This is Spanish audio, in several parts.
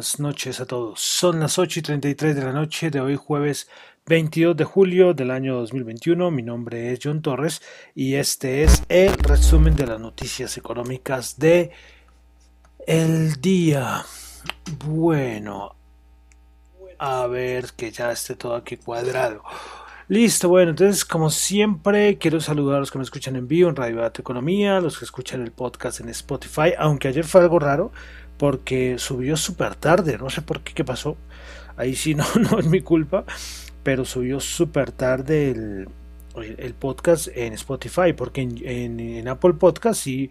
Buenas noches a todos. Son las 8 y 33 de la noche de hoy jueves 22 de julio del año 2021. Mi nombre es John Torres y este es el resumen de las noticias económicas de el día. Bueno, a ver que ya esté todo aquí cuadrado. Listo, bueno, entonces como siempre quiero saludar a los que me escuchan en vivo en Radio Data Economía, los que escuchan el podcast en Spotify, aunque ayer fue algo raro porque subió súper tarde, no sé por qué, qué pasó, ahí sí no, no es mi culpa, pero subió súper tarde el, el, podcast en Spotify, porque en, en, Apple Podcast sí,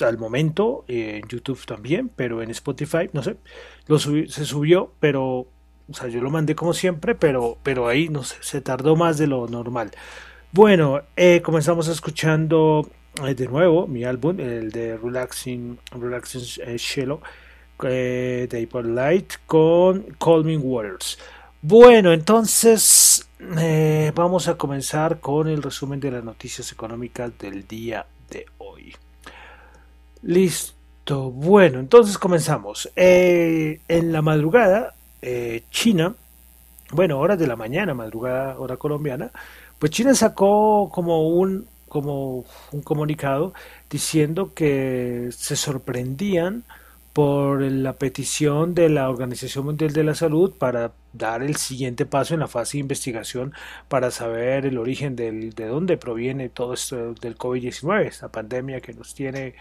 al momento, en YouTube también, pero en Spotify, no sé, lo se subió, pero o sea, yo lo mandé como siempre, pero, pero ahí no sé, se tardó más de lo normal. Bueno, eh, comenzamos escuchando eh, de nuevo mi álbum, el de Relaxing, Relaxing eh, eh, de Apple Light con Calming Waters. Bueno, entonces eh, vamos a comenzar con el resumen de las noticias económicas del día de hoy. Listo. Bueno, entonces comenzamos. en la madrugada eh, China, bueno, horas de la mañana, madrugada, hora colombiana, pues China sacó como un, como un comunicado diciendo que se sorprendían por la petición de la Organización Mundial de la Salud para dar el siguiente paso en la fase de investigación para saber el origen del, de dónde proviene todo esto del COVID-19, esta pandemia que nos tiene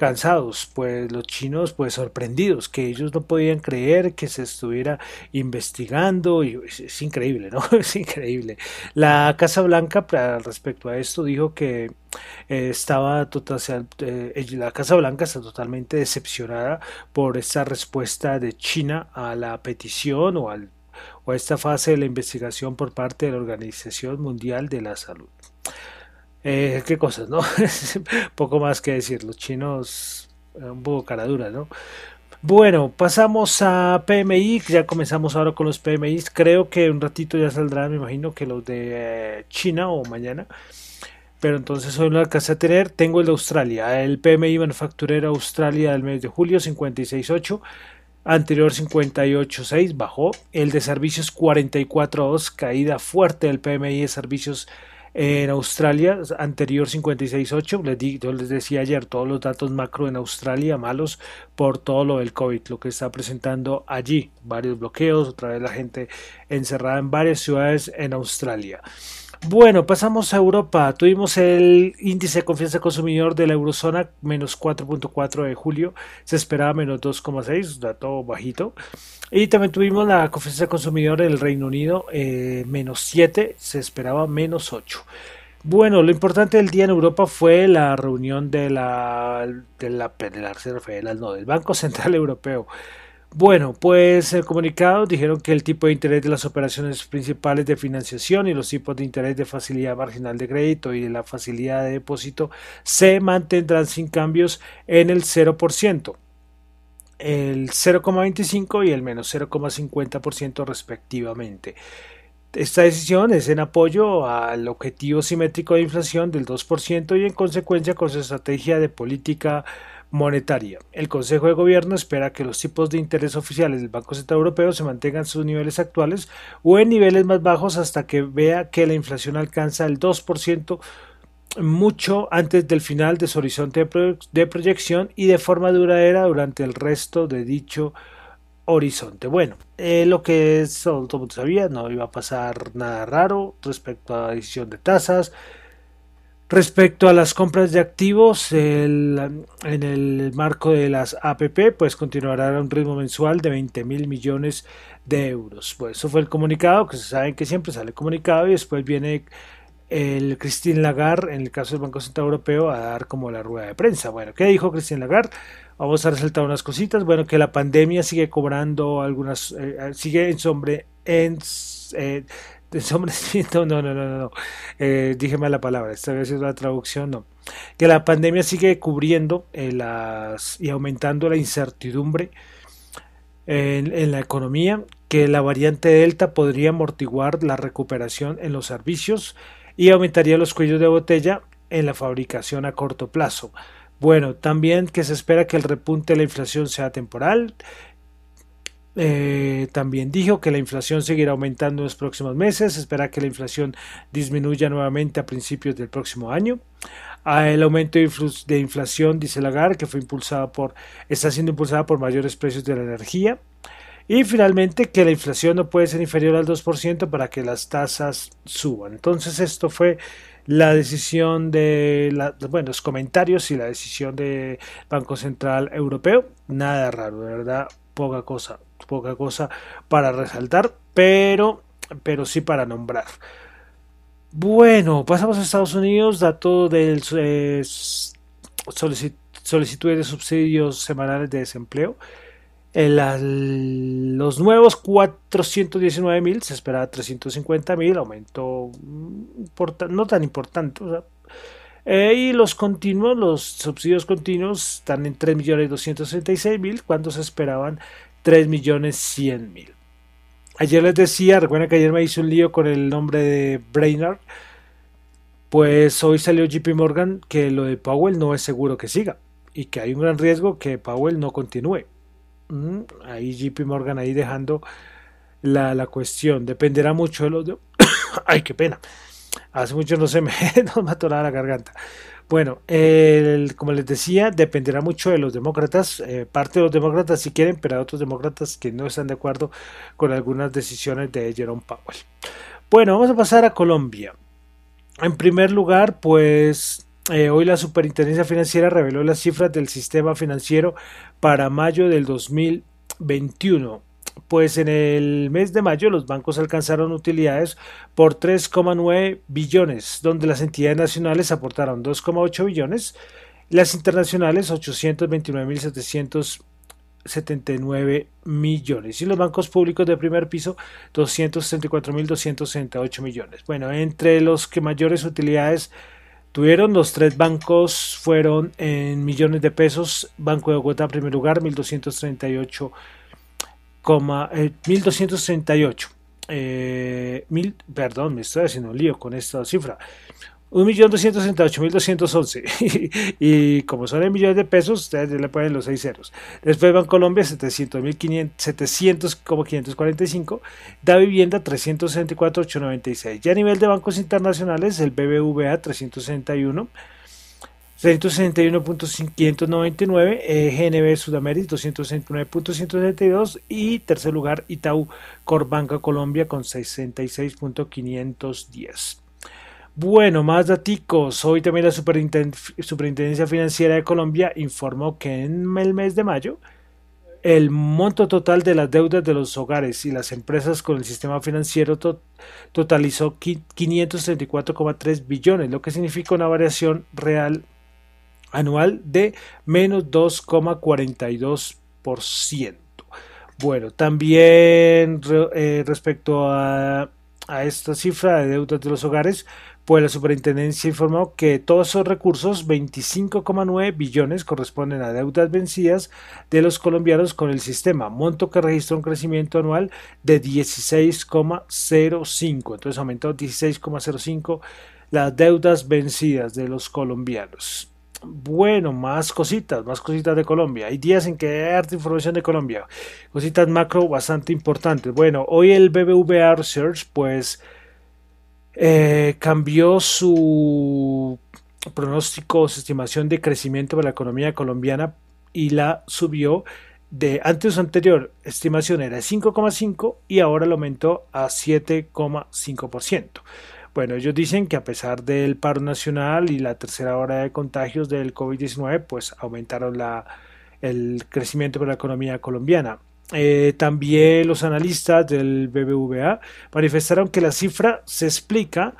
cansados, pues los chinos pues sorprendidos, que ellos no podían creer que se estuviera investigando y es, increíble, ¿no? Es increíble. La Casa Blanca respecto a esto dijo que eh, estaba total, eh, la Casa Blanca está totalmente decepcionada por esta respuesta de China a la petición o al o a esta fase de la investigación por parte de la Organización Mundial de la Salud. Eh, qué cosas, ¿no? Poco más que decir, los chinos eh, un poco cara dura, ¿no? Bueno, pasamos a PMI, ya comenzamos ahora con los PMI, creo que un ratito ya saldrán, me imagino que los de eh, China o mañana, pero entonces hoy no alcancé a tener, tengo el de Australia, el PMI manufacturero Australia del mes de julio 56.8, anterior 58.6 bajó, el de servicios 44.2, caída fuerte del PMI de servicios en Australia, anterior 56.8, les, yo les decía ayer, todos los datos macro en Australia malos por todo lo del COVID, lo que está presentando allí, varios bloqueos, otra vez la gente encerrada en varias ciudades en Australia. Bueno, pasamos a Europa. Tuvimos el índice de confianza consumidor de la eurozona menos 4.4 de julio. Se esperaba menos 2.6, dato bajito. Y también tuvimos la confianza consumidor del Reino Unido eh, menos 7, se esperaba menos 8. Bueno, lo importante del día en Europa fue la reunión de la, de la, de no, del Banco Central Europeo. Bueno, pues el comunicado dijeron que el tipo de interés de las operaciones principales de financiación y los tipos de interés de facilidad marginal de crédito y de la facilidad de depósito se mantendrán sin cambios en el 0%, el 0,25 y el menos 0,50% respectivamente. Esta decisión es en apoyo al objetivo simétrico de inflación del 2% y en consecuencia con su estrategia de política. El Consejo de Gobierno espera que los tipos de interés oficiales del Banco Central Europeo se mantengan en sus niveles actuales o en niveles más bajos hasta que vea que la inflación alcanza el 2% mucho antes del final de su horizonte de, proyección y de forma duradera durante el resto de dicho horizonte. Bueno, eh, lo que todo el mundo sabía, no iba a pasar nada raro respecto a la decisión de tasas, Respecto a las compras de activos, en el marco de las APP, pues continuará a un ritmo mensual de 20 mil millones de euros. Pues eso fue el comunicado, que se saben que siempre sale comunicado y después viene el Christine Lagarde, en el caso del Banco Central Europeo, a dar como la rueda de prensa. Bueno, ¿qué dijo Christine Lagarde? Vamos a resaltar unas cositas. Bueno, que la pandemia sigue cobrando algunas, eh, sigue en sombre, en, eh, no, no, no, no, no. Eh, dije mal la palabra, esta vez es la traducción, no. Que la pandemia sigue cubriendo eh, las, y aumentando la incertidumbre en, en, la economía, que la variante Delta podría amortiguar la recuperación en los servicios y aumentaría los cuellos de botella en la fabricación a corto plazo. Bueno, también que se espera que el repunte de la inflación sea temporal eh, también dijo que la inflación seguirá aumentando en los próximos meses, espera que la inflación disminuya nuevamente a principios del próximo año. Ah, el aumento de inflación, dice Lagarde, que fue impulsada por, está siendo impulsada por mayores precios de la energía. Y finalmente que la inflación no puede ser inferior al 2% para que las tasas suban. Entonces esto fue la decisión de la, los comentarios y la decisión del Banco Central Europeo. Nada raro, de verdad, poca cosa, poca cosa para resaltar, pero, pero sí para nombrar. Bueno, pasamos a Estados Unidos, dato del eh, solicitudes de subsidios semanales de desempleo. Los nuevos 419 mil, se esperaba 350 mil, aumento no tan importante. Eh, y los continuos, los subsidios continuos están en 3 millones 266 mil, cuando se esperaban 3 millones 100 mil. Ayer les decía, recuerden que ayer me hice un lío con el nombre de Brainerd. Pues hoy salió JP Morgan que lo de Powell no es seguro que siga y que hay un gran riesgo que Powell no continúe. Mm, ahí JP Morgan ahí dejando la, la cuestión. Dependerá mucho de los... De... Ay, qué pena. Hace mucho no se me, no me la garganta. Bueno, como les decía, dependerá mucho de los demócratas. Eh, parte de los demócratas si quieren, pero hay otros demócratas que no están de acuerdo con algunas decisiones de Jerome Powell. Bueno, vamos a pasar a Colombia. En primer lugar, pues eh, hoy la Superintendencia Financiera reveló las cifras del sistema financiero para mayo del 2021 pues en el mes de mayo los bancos alcanzaron utilidades por 3,9 billones, donde las entidades nacionales aportaron 2,8 billones, las internacionales 829.779 millones y los bancos públicos de primer piso 264.268 millones. Bueno, entre los que mayores utilidades tuvieron los tres bancos fueron en millones de pesos, Banco de Bogotá en primer lugar 1.238 1238. Eh, mil, perdón, me estoy haciendo un lío con esta cifra. 1.268.211 y como son en millones de pesos, ustedes le ponen los seis ceros. Después van Colombia 700.545, da vivienda 364.896. Ya a nivel de bancos internacionales, el BBVA 361 361.599, eh, GNB Sudamérica 269.172 y tercer lugar Itaú Corbanca Colombia con 66.510. Bueno, más daticos. Hoy también la Superintendencia Financiera de Colombia informó que en el mes de mayo el monto total de las deudas de los hogares y las empresas con el sistema financiero totalizó 534,3 billones, lo que significa una variación real anual de menos 2,42%. Bueno, también eh, respecto a, a, esta cifra de deudas de los hogares, pues la superintendencia informó que todos esos recursos, 25,9 billones, corresponden a deudas vencidas de los colombianos con el sistema, monto que registró un crecimiento anual de 16,05, entonces aumentó 16,05 las deudas vencidas de los colombianos. Bueno, más cositas, más cositas de Colombia. Hay días en que hay harta información de Colombia. Cositas macro bastante importantes. Bueno, hoy el BBVA Research pues eh, cambió su pronóstico, su estimación de crecimiento de la economía colombiana y la subió de antes su anterior estimación era 5,5 y ahora lo aumentó a 7,5%. Bueno, ellos dicen que a pesar del paro nacional y la tercera hora de contagios del COVID-19, pues aumentaron la, el crecimiento de la economía colombiana. Eh, también los analistas del BBVA manifestaron que la cifra se explica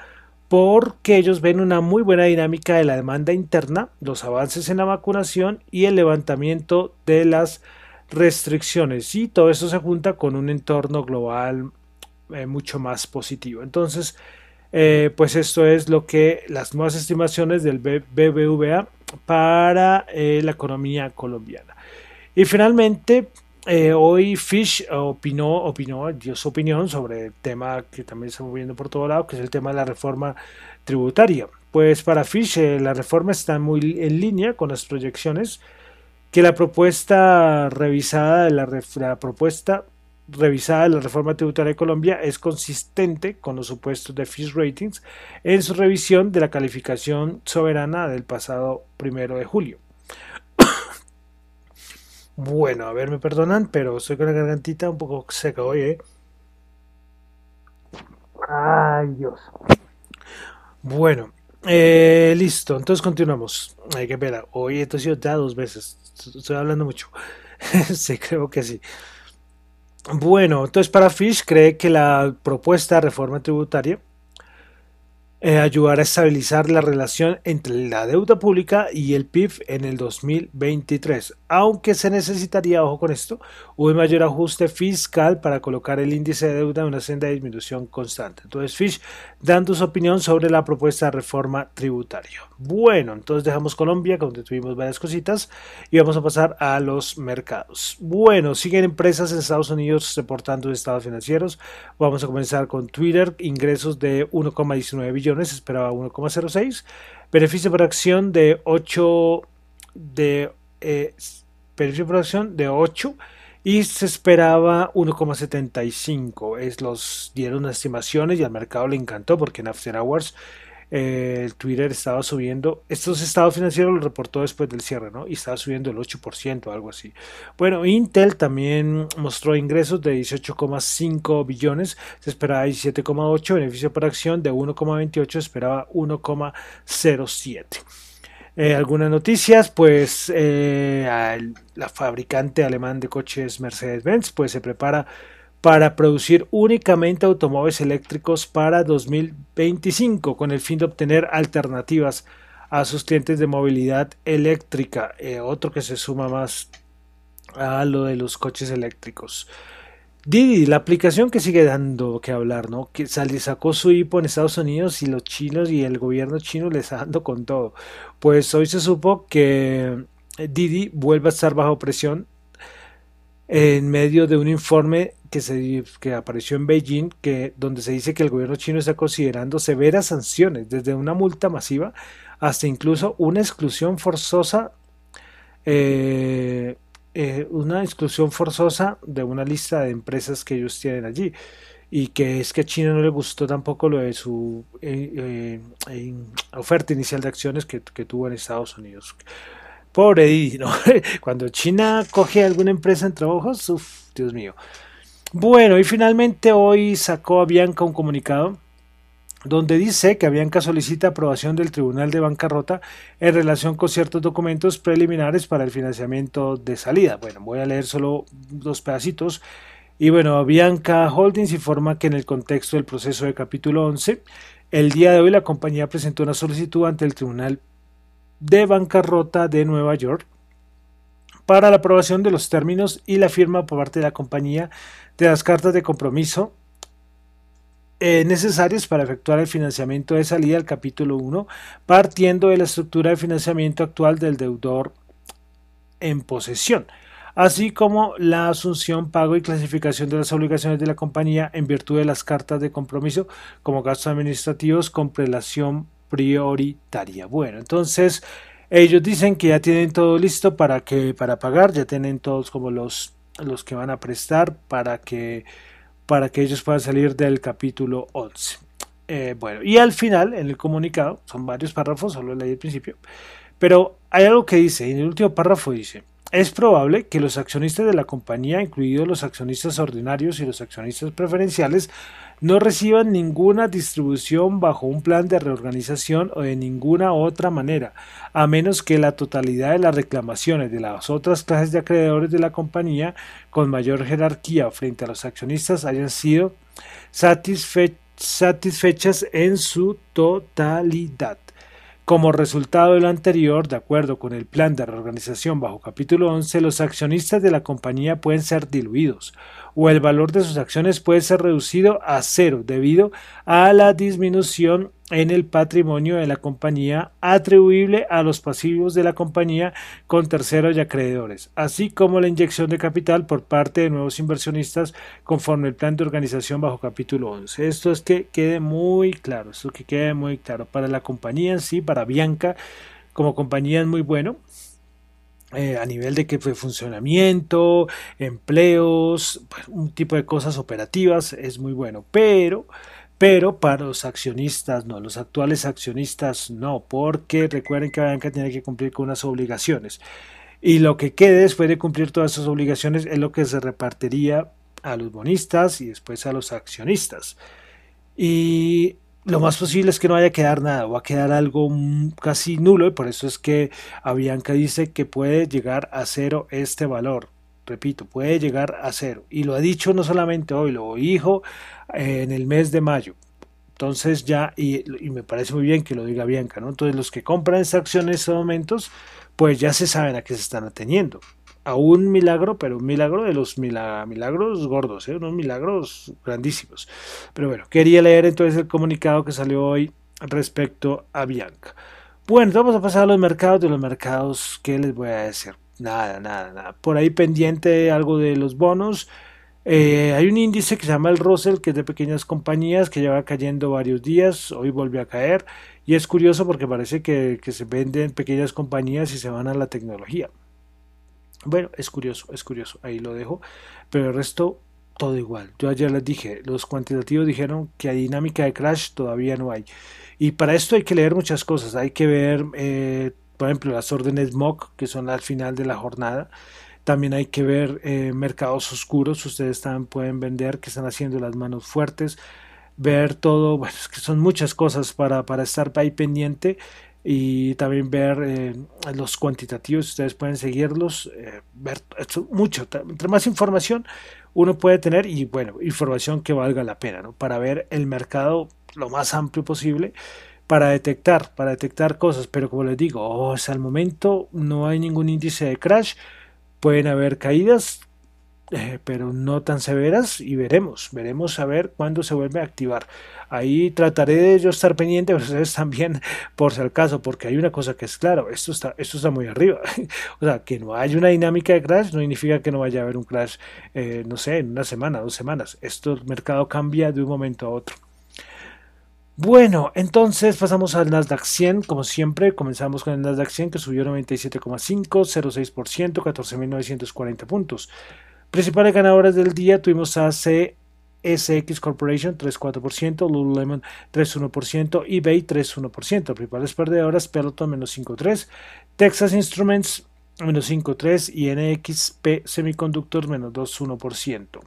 porque ellos ven una muy buena dinámica de la demanda interna, los avances en la vacunación y el levantamiento de las restricciones. Y todo eso se junta con un entorno global eh, mucho más positivo. Entonces, eh, pues esto es lo que las nuevas estimaciones del BBVA para eh, la economía colombiana. Y finalmente, eh, hoy Fish opinó, dio su opinión sobre el tema que también está moviendo por todo lado, que es el tema de la reforma tributaria. Pues para Fish la reforma está muy en línea con las proyecciones que la propuesta revisada de la, la propuesta revisada de la reforma tributaria de Colombia es consistente con los supuestos de Fish Ratings en su revisión de la calificación soberana del pasado primero de julio. bueno, a ver, me perdonan, pero estoy con la gargantita un poco seca hoy, ¿eh? Ay, Dios. Bueno, eh, listo, entonces continuamos. Hay que ver, hoy esto ha sido ya dos veces. Estoy hablando mucho. sí, creo que sí. Bueno, entonces para Fish cree que la propuesta de reforma tributaria eh, ayudar a estabilizar la relación entre la deuda pública y el PIB en el 2023, aunque se necesitaría, ojo con esto, un mayor ajuste fiscal para colocar el índice de deuda en una senda de disminución constante. Entonces, Fish dando su opinión sobre la propuesta de reforma tributaria. Bueno, entonces dejamos Colombia, donde tuvimos varias cositas, y vamos a pasar a los mercados. Bueno, siguen empresas en Estados Unidos reportando estados financieros. Vamos a comenzar con Twitter, ingresos de 1,19 billones esperaba 1,06. Beneficio por acción de 8 de eh, beneficio por acción de 8 y se esperaba 1,75. Es los dieron estimaciones y al mercado le encantó porque en After Hours eh, el Twitter estaba subiendo, estos estados financieros lo reportó después del cierre, ¿no? Y estaba subiendo el 8%, algo así. Bueno, Intel también mostró ingresos de 18,5 billones, se esperaba 17,8, beneficio por acción de 1,28, se esperaba 1,07. Eh, algunas noticias, pues eh, la fabricante alemán de coches Mercedes-Benz, pues se prepara para producir únicamente automóviles eléctricos para 2025 con el fin de obtener alternativas a sus clientes de movilidad eléctrica, eh, otro que se suma más a lo de los coches eléctricos. Didi, la aplicación que sigue dando que hablar, ¿no? Que sacó su hipo en Estados Unidos y los chinos y el gobierno chino le está dando con todo. Pues hoy se supo que Didi vuelve a estar bajo presión en medio de un informe que, se, que apareció en Beijing, que, donde se dice que el gobierno chino está considerando severas sanciones, desde una multa masiva hasta incluso una exclusión forzosa, eh, eh, una exclusión forzosa de una lista de empresas que ellos tienen allí. Y que es que a China no le gustó tampoco lo de su eh, oferta inicial de acciones que, que tuvo en Estados Unidos. Pobre Didi, ¿no? Cuando China coge alguna empresa entre ojos, uff, Dios mío. Bueno, y finalmente hoy sacó a Bianca un comunicado donde dice que Bianca solicita aprobación del Tribunal de Bancarrota en relación con ciertos documentos preliminares para el financiamiento de salida. Bueno, voy a leer solo dos pedacitos. Y bueno, Bianca Holdings informa que en el contexto del proceso de capítulo 11, el día de hoy la compañía presentó una solicitud ante el Tribunal de bancarrota de Nueva York para la aprobación de los términos y la firma por parte de la compañía de las cartas de compromiso eh, necesarias para efectuar el financiamiento de salida al capítulo 1, partiendo de la estructura de financiamiento actual del deudor en posesión, así como la asunción, pago y clasificación de las obligaciones de la compañía en virtud de las cartas de compromiso como gastos administrativos con prelación prioritaria. Bueno, entonces ellos dicen que ya tienen todo listo para que para pagar, ya tienen todos como los los que van a prestar para que para que ellos puedan salir del capítulo 11. Eh, bueno, y al final, en el comunicado, son varios párrafos, solo leí el principio, pero hay algo que dice, en el último párrafo dice, es probable que los accionistas de la compañía, incluidos los accionistas ordinarios y los accionistas preferenciales, no reciban ninguna distribución bajo un plan de reorganización o de ninguna otra manera, a menos que la totalidad de las reclamaciones de las otras clases de acreedores de la compañía con mayor jerarquía frente a los accionistas hayan sido satisfechas en su totalidad. Como resultado de lo anterior, de acuerdo con el plan de reorganización bajo capítulo 11, los accionistas de la compañía pueden ser diluidos o el valor de sus acciones puede ser reducido a cero debido a la disminución en el patrimonio de la compañía atribuible a los pasivos de la compañía con terceros y acreedores, así como la inyección de capital por parte de nuevos inversionistas conforme el plan de organización bajo capítulo 11. Esto es que quede muy claro, esto que quede muy claro para la compañía en sí, para Bianca como compañía es muy bueno eh, a nivel de que fue funcionamiento, empleos, pues, un tipo de cosas operativas es muy bueno, pero pero para los accionistas no, los actuales accionistas no, porque recuerden que banca tiene que cumplir con unas obligaciones y lo que quede después de cumplir todas esas obligaciones es lo que se repartiría a los bonistas y después a los accionistas. Y lo más posible es que no vaya a quedar nada, va a quedar algo casi nulo y por eso es que Avianca dice que puede llegar a cero este valor. Repito, puede llegar a cero. Y lo ha dicho no solamente hoy, lo dijo en el mes de mayo. Entonces ya, y, me parece muy bien que lo diga Bianca, ¿no? Entonces los que compran esta acción en estos momentos, pues ya se saben a qué se están ateniendo a un milagro, pero un milagro de los milagros gordos, ¿eh? unos milagros grandísimos. Pero bueno, quería leer entonces el comunicado que salió hoy respecto a Bianca. Bueno, vamos a pasar a los mercados. De los mercados, ¿qué les voy a decir? Nada, nada, nada. Por ahí pendiente algo de los bonos. Eh, hay un índice que se llama el Russell, que es de pequeñas compañías, que lleva cayendo varios días, hoy volvió a caer, y es curioso porque parece que, se venden pequeñas compañías y se van a la tecnología. Bueno, es curioso, es curioso, ahí lo dejo, pero el resto todo igual. Yo ayer les dije, los cuantitativos dijeron que hay dinámica de crash todavía no hay. Y para esto hay que leer muchas cosas, hay que ver, eh, por ejemplo, las órdenes MOC, que son al final de la jornada. También hay que ver eh, mercados oscuros, ustedes también pueden vender, que están haciendo las manos fuertes, ver todo, bueno, es que son muchas cosas para, para estar ahí pendiente y también ver eh, los cuantitativos, ustedes pueden seguirlos, eh, ver mucho, entre más información uno puede tener y bueno, información que valga la pena, ¿no? Para ver el mercado lo más amplio posible, para detectar, para detectar cosas, pero como les digo, oh, hasta el momento no hay ningún índice de crash, pueden haber caídas, eh, pero no tan severas y veremos, veremos a ver cuándo se vuelve a activar. Ahí trataré de yo estar pendiente, pero ustedes también, por si al caso, porque hay una cosa que es claro, esto está, esto está muy arriba. o sea, que no haya una dinámica de crash no significa que no vaya a haber un crash, eh, no sé, en una semana, dos semanas. Esto, el mercado cambia de un momento a otro. Bueno, entonces pasamos al Nasdaq 100, como siempre, comenzamos con el Nasdaq 100 que subió 97,5, 0,6%, 14.940 puntos. Principales ganadoras del día tuvimos a CSX Corporation 3,4%, Lululemon 3,1%, eBay 3,1%. Principales perdedoras Peloton menos 5,3%, Texas Instruments menos 5,3% y NXP Semiconductors menos 2,1%.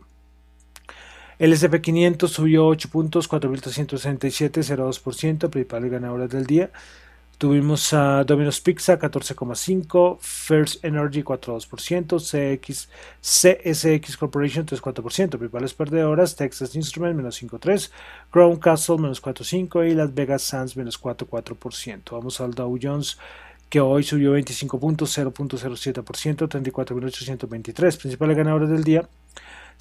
El SP500 subió 8 puntos, 4.367, 0,2%, principales ganadoras del día. Tuvimos a Domino's Pizza 14,5%, First Energy 4,2%, CX, CSX Corporation 3,4%, principales perdedoras, Texas Instruments menos 5,3%, Crown Castle menos 4,5% y Las Vegas Sands menos 4,4%. Vamos al Dow Jones que hoy subió 25 puntos, 0.07%, 34.823. Principales ganadores del día,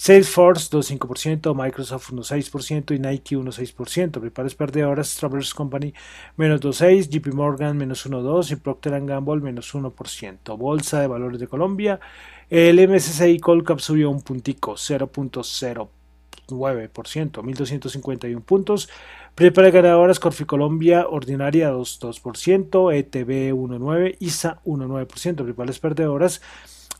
Salesforce 2,5%, Microsoft 1,6% y Nike 1,6%. Principales perdedoras, Travelers Company menos 2,6%, JP Morgan menos 1,2% y Procter Gamble menos 1%. Bolsa de Valores de Colombia, el MSCI Colcap subió un puntico, 0.09%, 1.251 puntos. Principales ganadoras, Corfi Colombia, Ordinaria 2%, ETB 1,9%, ISA 1,9%. Principales perdedoras,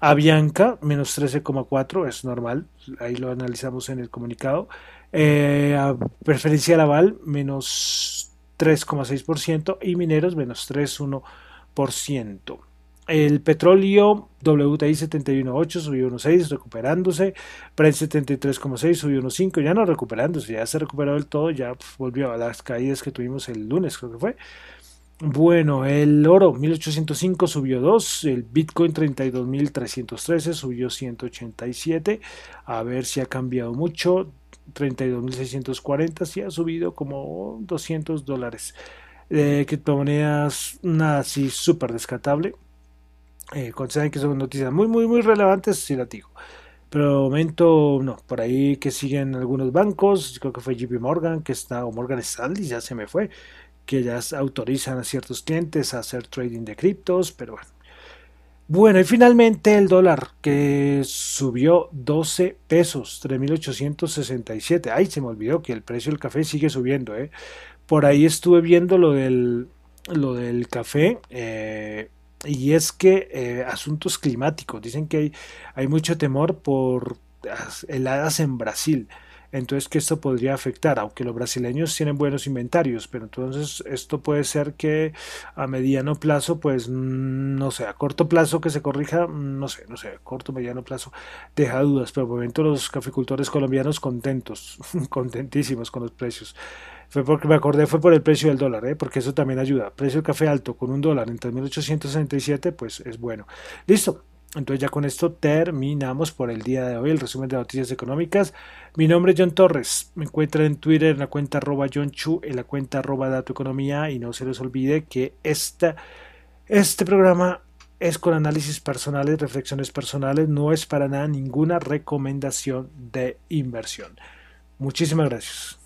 Avianca, menos 13,4, es normal, ahí lo analizamos en el comunicado. Eh, a preferencia Laval, menos 3,6% y Mineros, menos 3,1%. El petróleo WTI 71.8 subió 1.6 recuperándose, Brent 73.6 subió 1.5 ya no recuperándose, ya se recuperó del todo, ya volvió a las caídas que tuvimos el lunes creo que fue. Bueno, el oro 1805 subió 2, el Bitcoin 32.313 subió 187, a ver si ha cambiado mucho, 32.640 sí ha subido como 200 dólares. Eh, criptomonedas, nada así súper descartable. Eh, consideran que son noticias muy, muy, muy relevantes, sí la digo. Pero de momento, no, por ahí que siguen algunos bancos, creo que fue JP Morgan, que está, o Morgan Stanley, ya se me fue, que ya autorizan a ciertos clientes a hacer trading de criptos, pero bueno. Bueno, y finalmente el dólar que subió 12 pesos, 3.867. Ay, se me olvidó que el precio del café sigue subiendo. ¿eh? Por ahí estuve viendo lo del, lo del café. Eh, y es que eh, asuntos climáticos, dicen que hay, hay mucho temor por heladas en Brasil entonces que esto podría afectar, aunque los brasileños tienen buenos inventarios, pero entonces esto puede ser que a mediano plazo, pues no sé, a corto plazo que se corrija, no sé, no sé, a corto, mediano plazo deja dudas, pero por el momento los caficultores colombianos contentos, contentísimos con los precios. Fue porque me acordé, fue por el precio del dólar, ¿eh? porque eso también ayuda. Precio del café alto con un dólar en 3.867, pues es bueno. Listo, entonces ya con esto terminamos por el día de hoy el resumen de noticias económicas. Mi nombre es John Torres. Me encuentran en Twitter en la cuenta arroba John Chu, en la cuenta arroba Dato Economía y no se les olvide que esta, este programa es con análisis personales, reflexiones personales, no es para nada ninguna recomendación de inversión. Muchísimas gracias.